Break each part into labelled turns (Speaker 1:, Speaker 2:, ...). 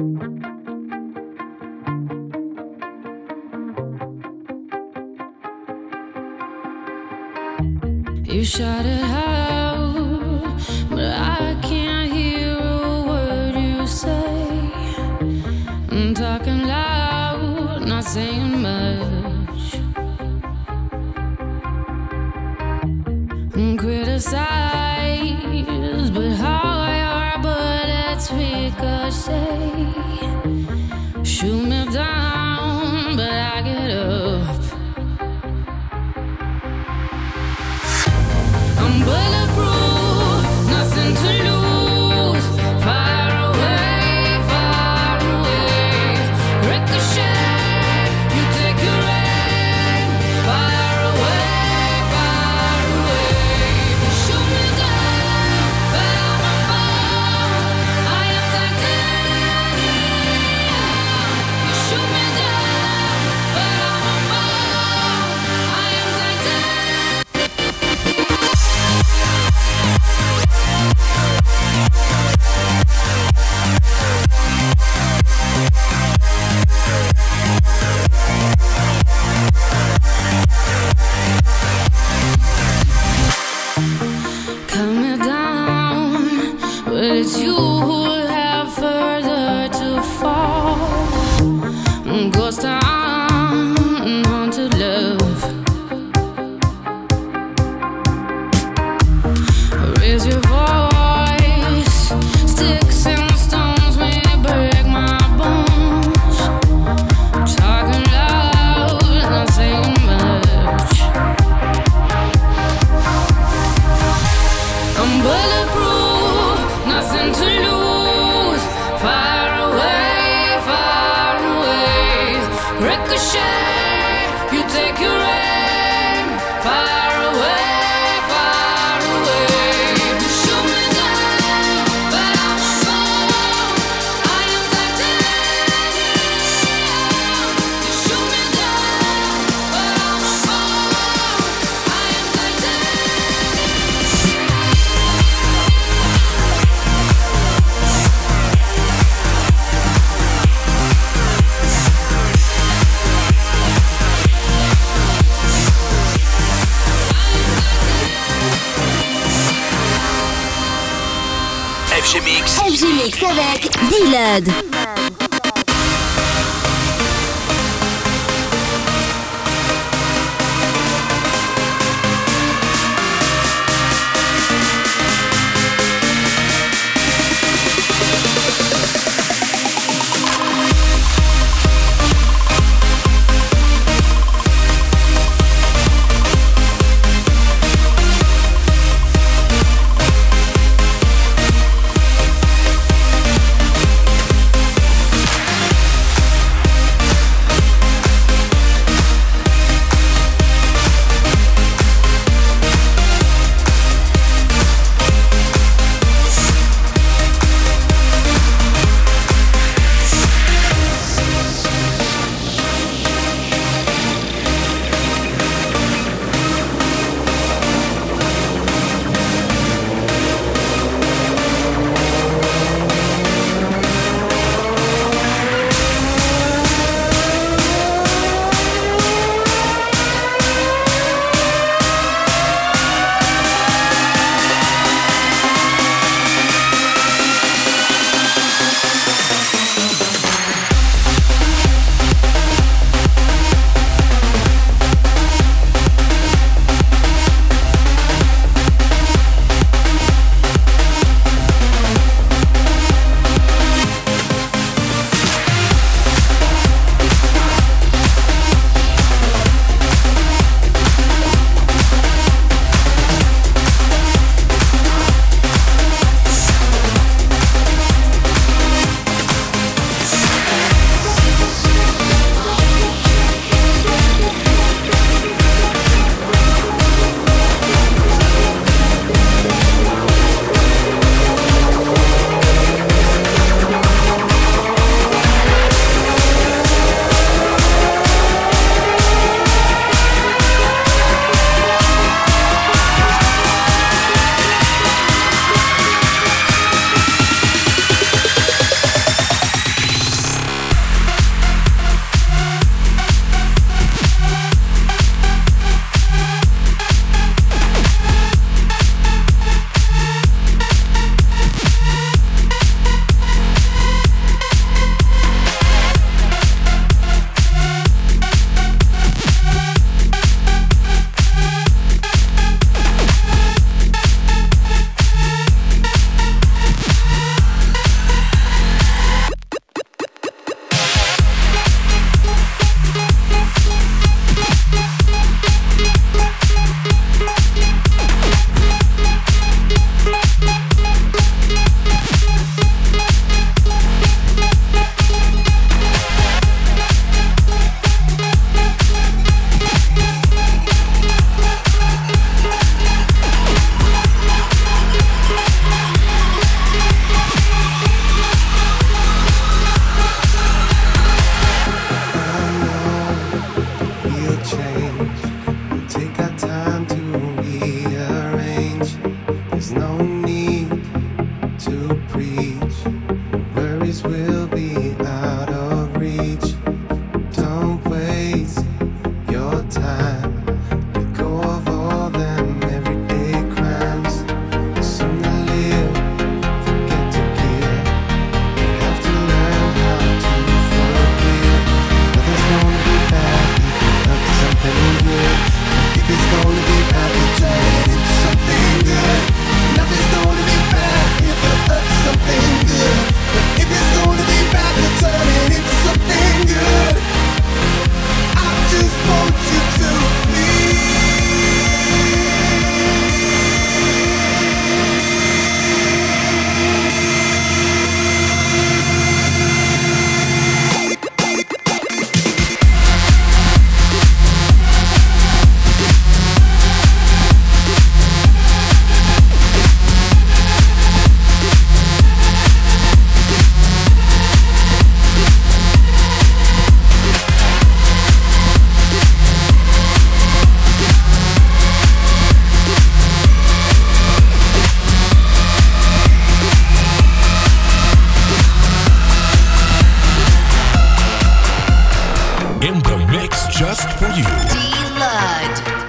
Speaker 1: You
Speaker 2: shot it
Speaker 3: out, D-Lud. Mix just for
Speaker 2: you.
Speaker 4: D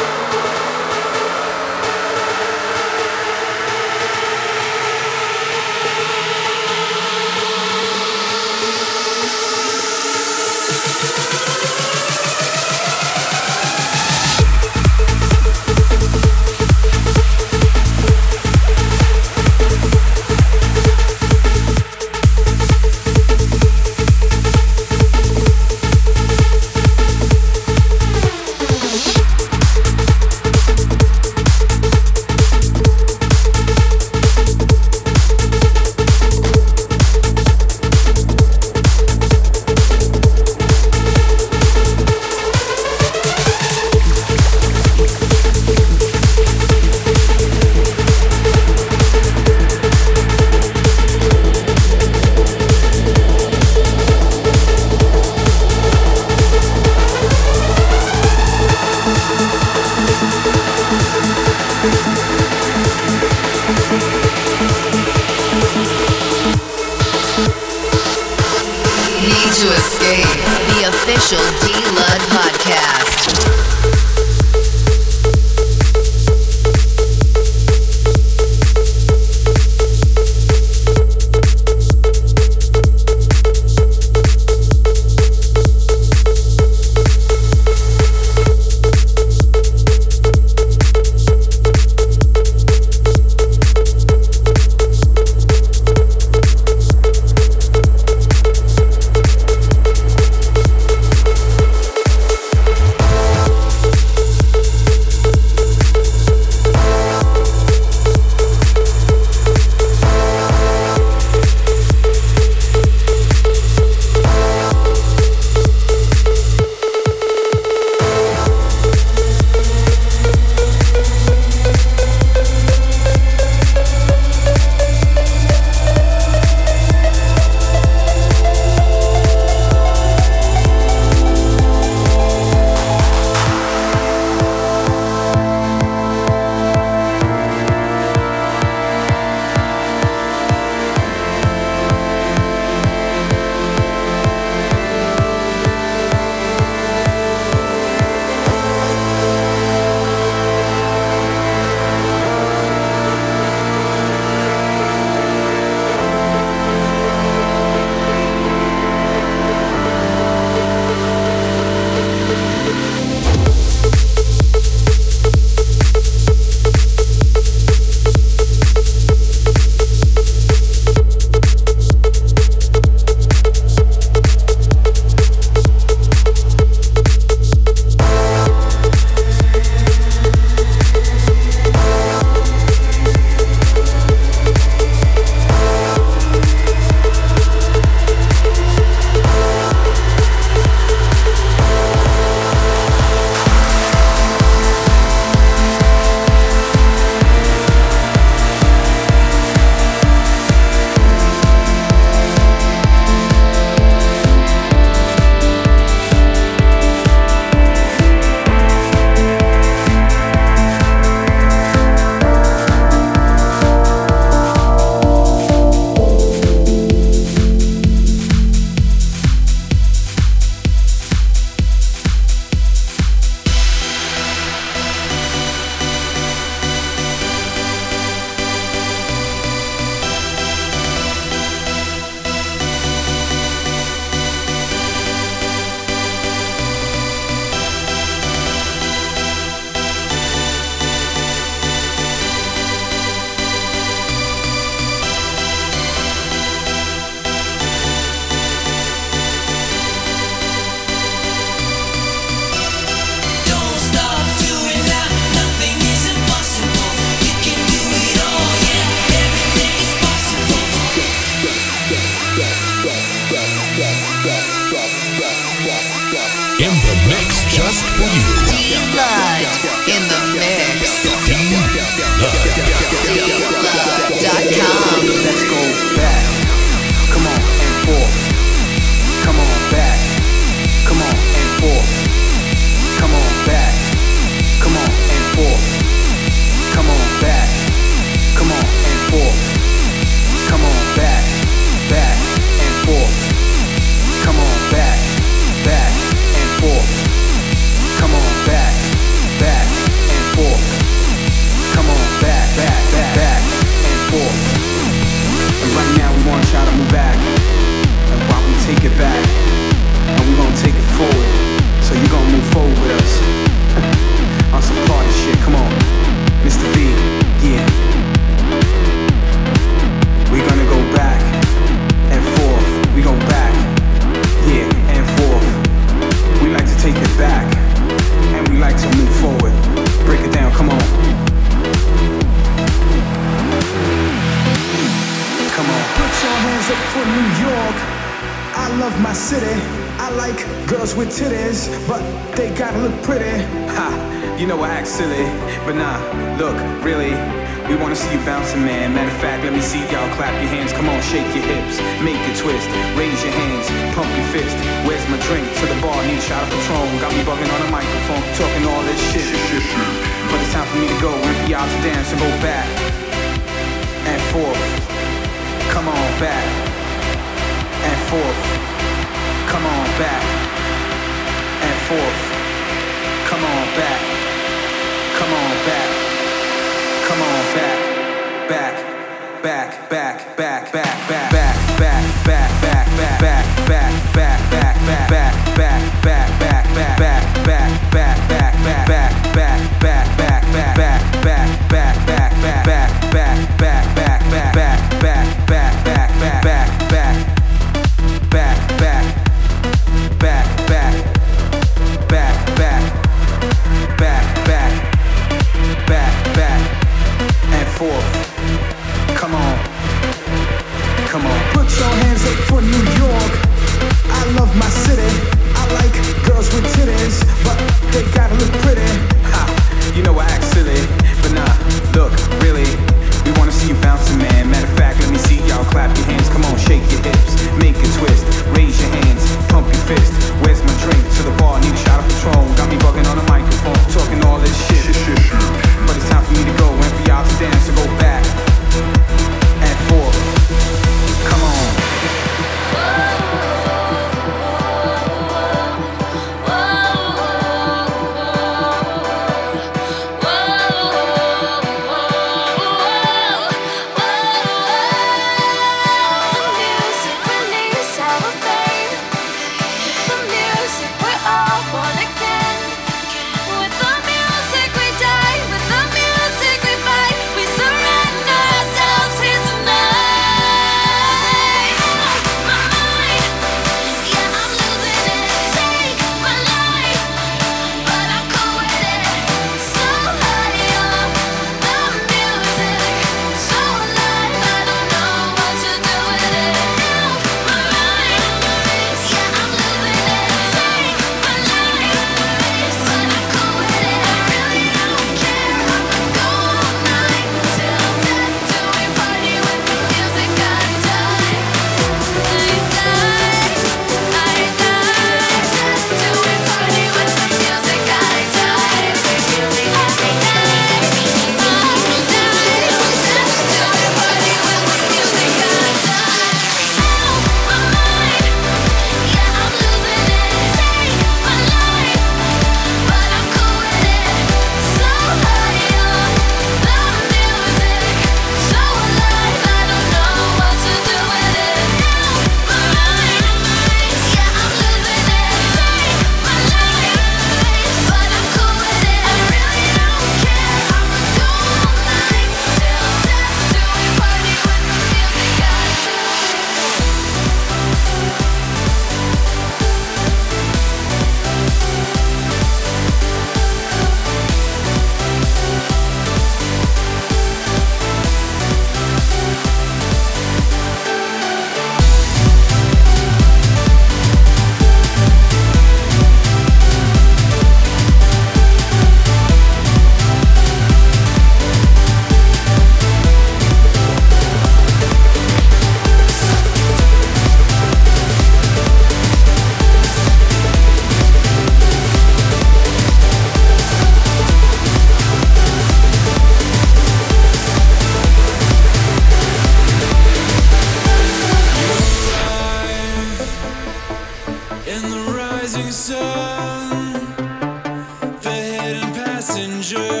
Speaker 4: messenger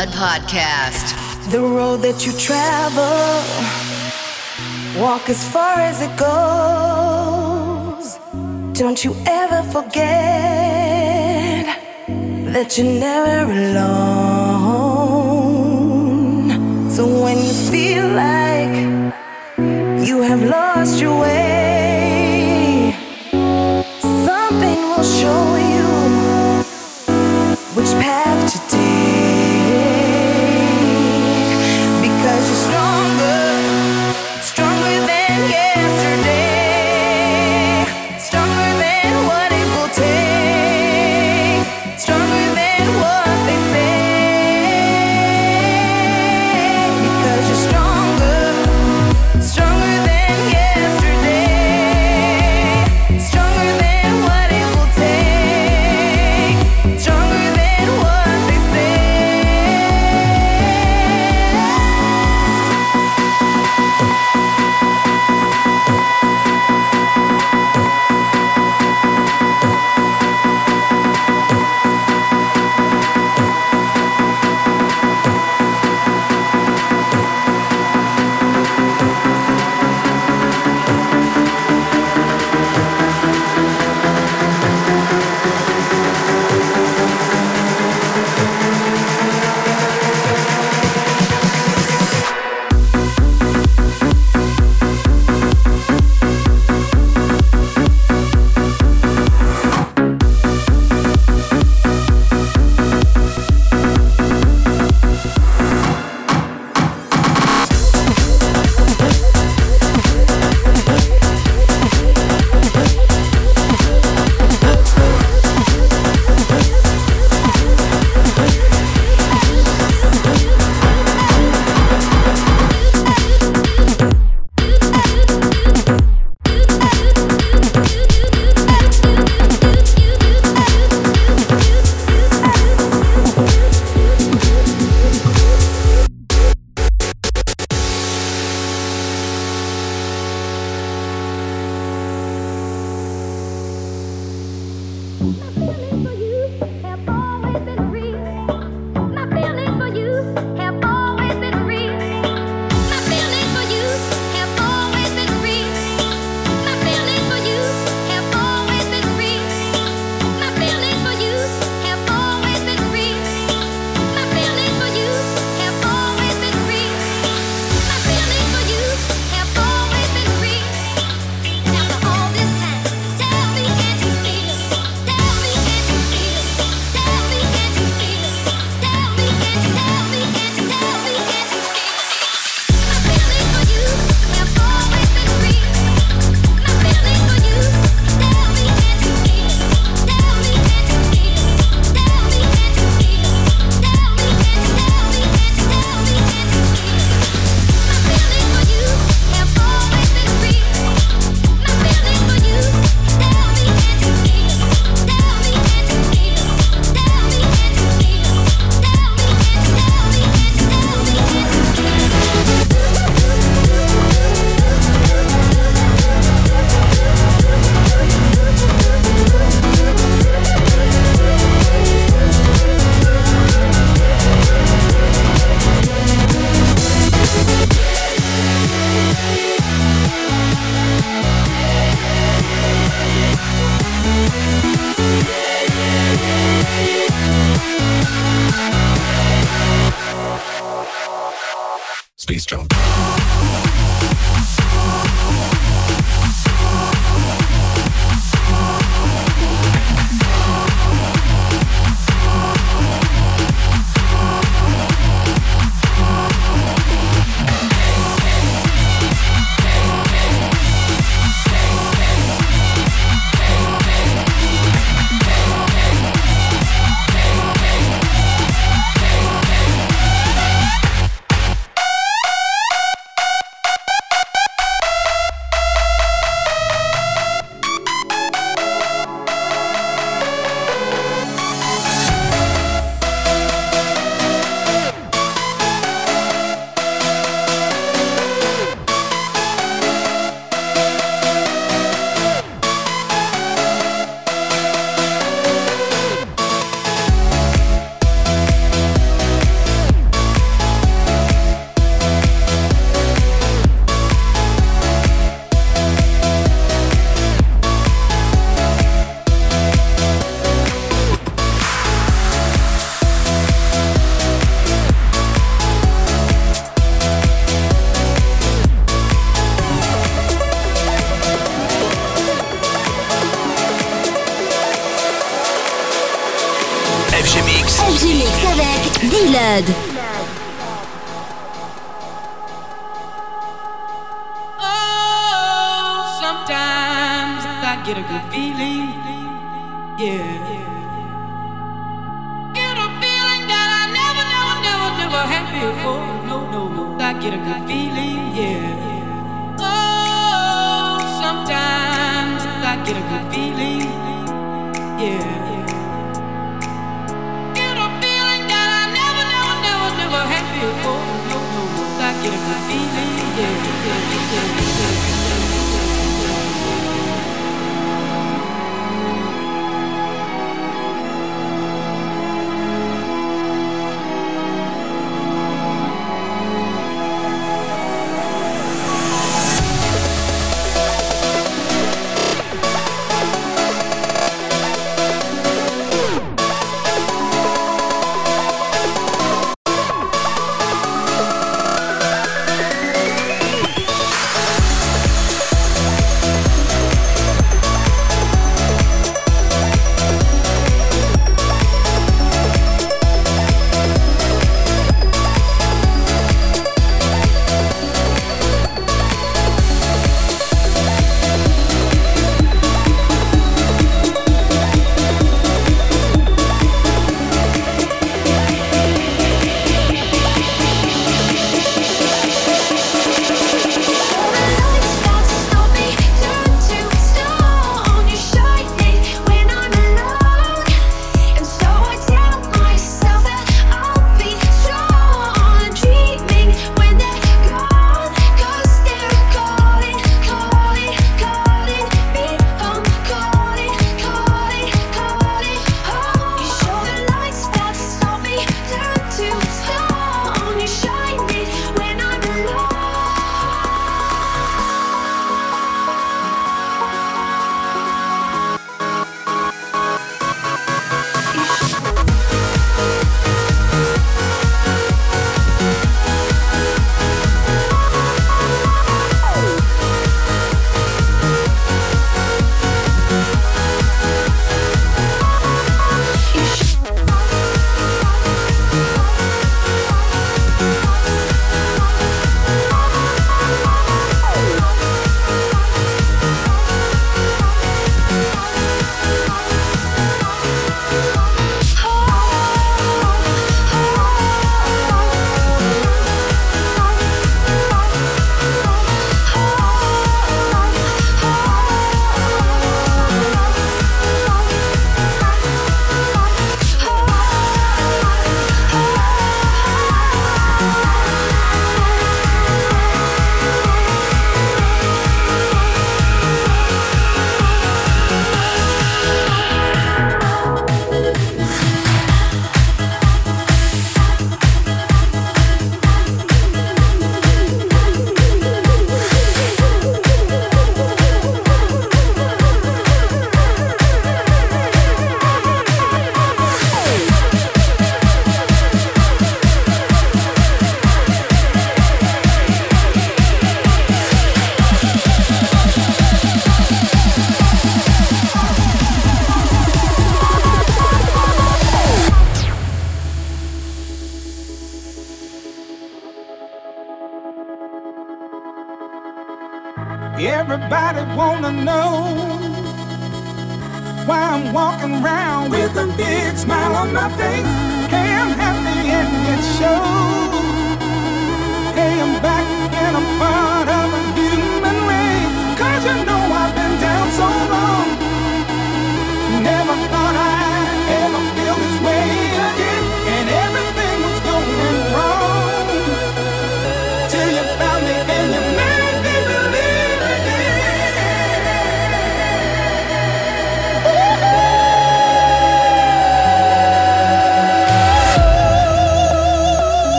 Speaker 4: D Lud podcast.
Speaker 5: The road that you travel, walk as far as it goes. Don't you ever forget that you're never alone. So when you feel like you have lost your way, something will show you which path to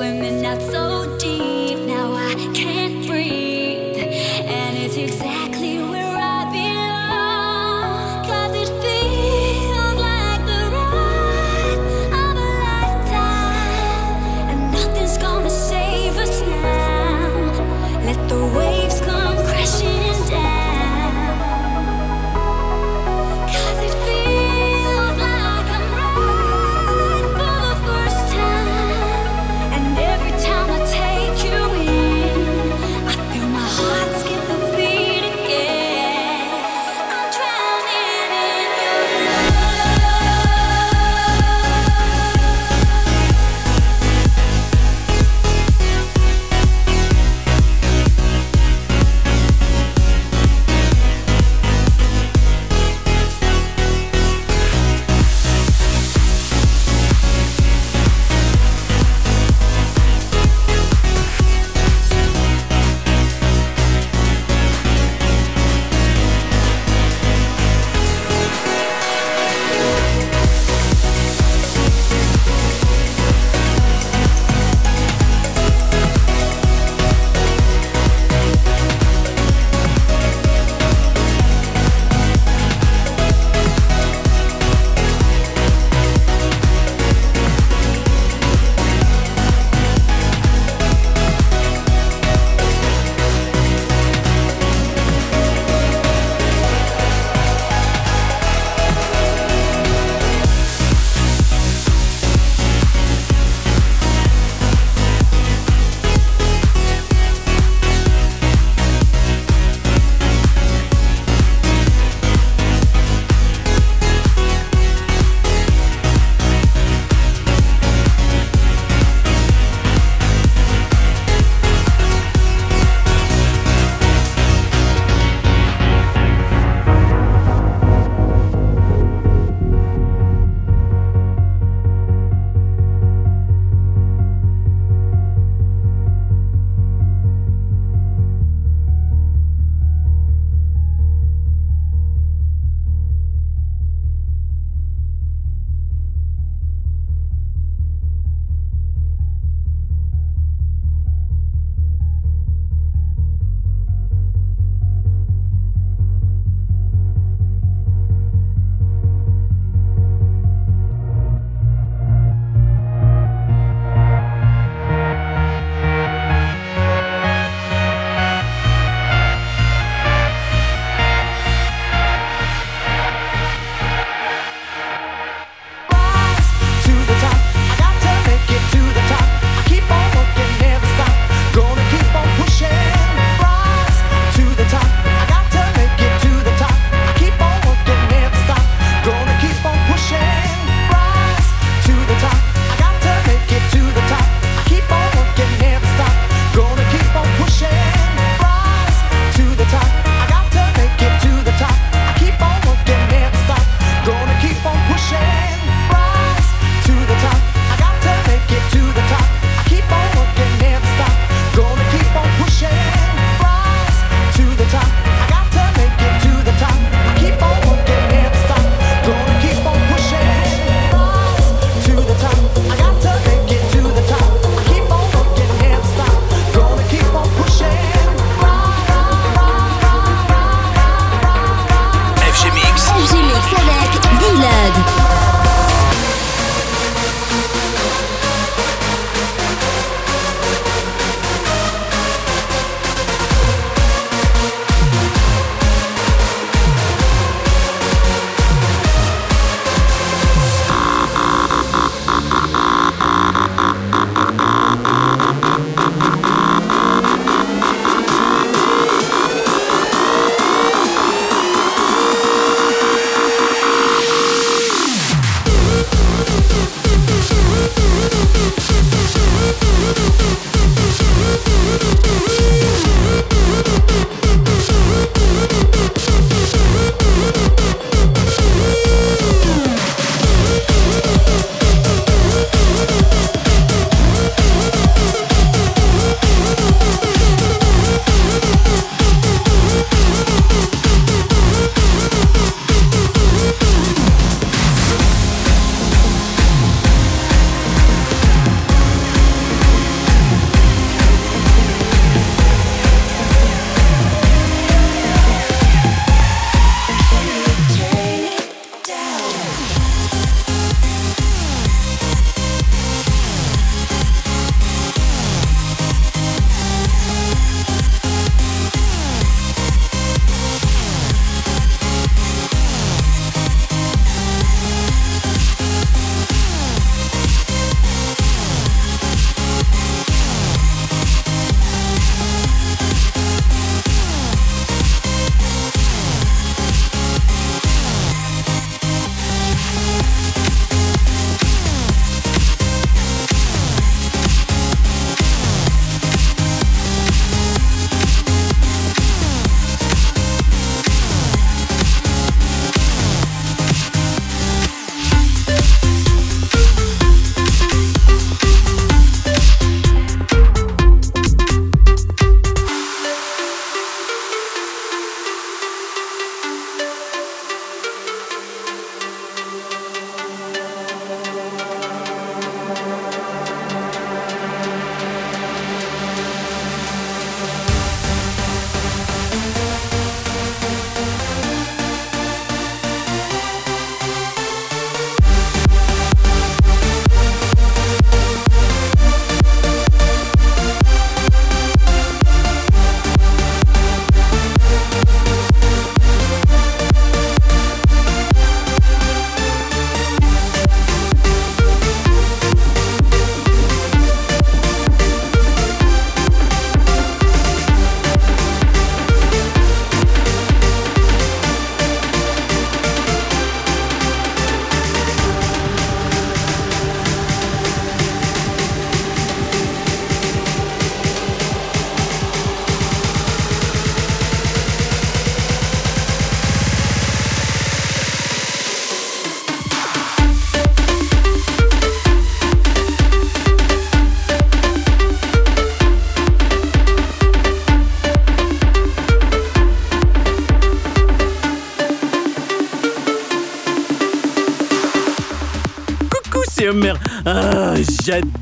Speaker 6: Swimming out so deep,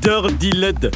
Speaker 7: Dirty Led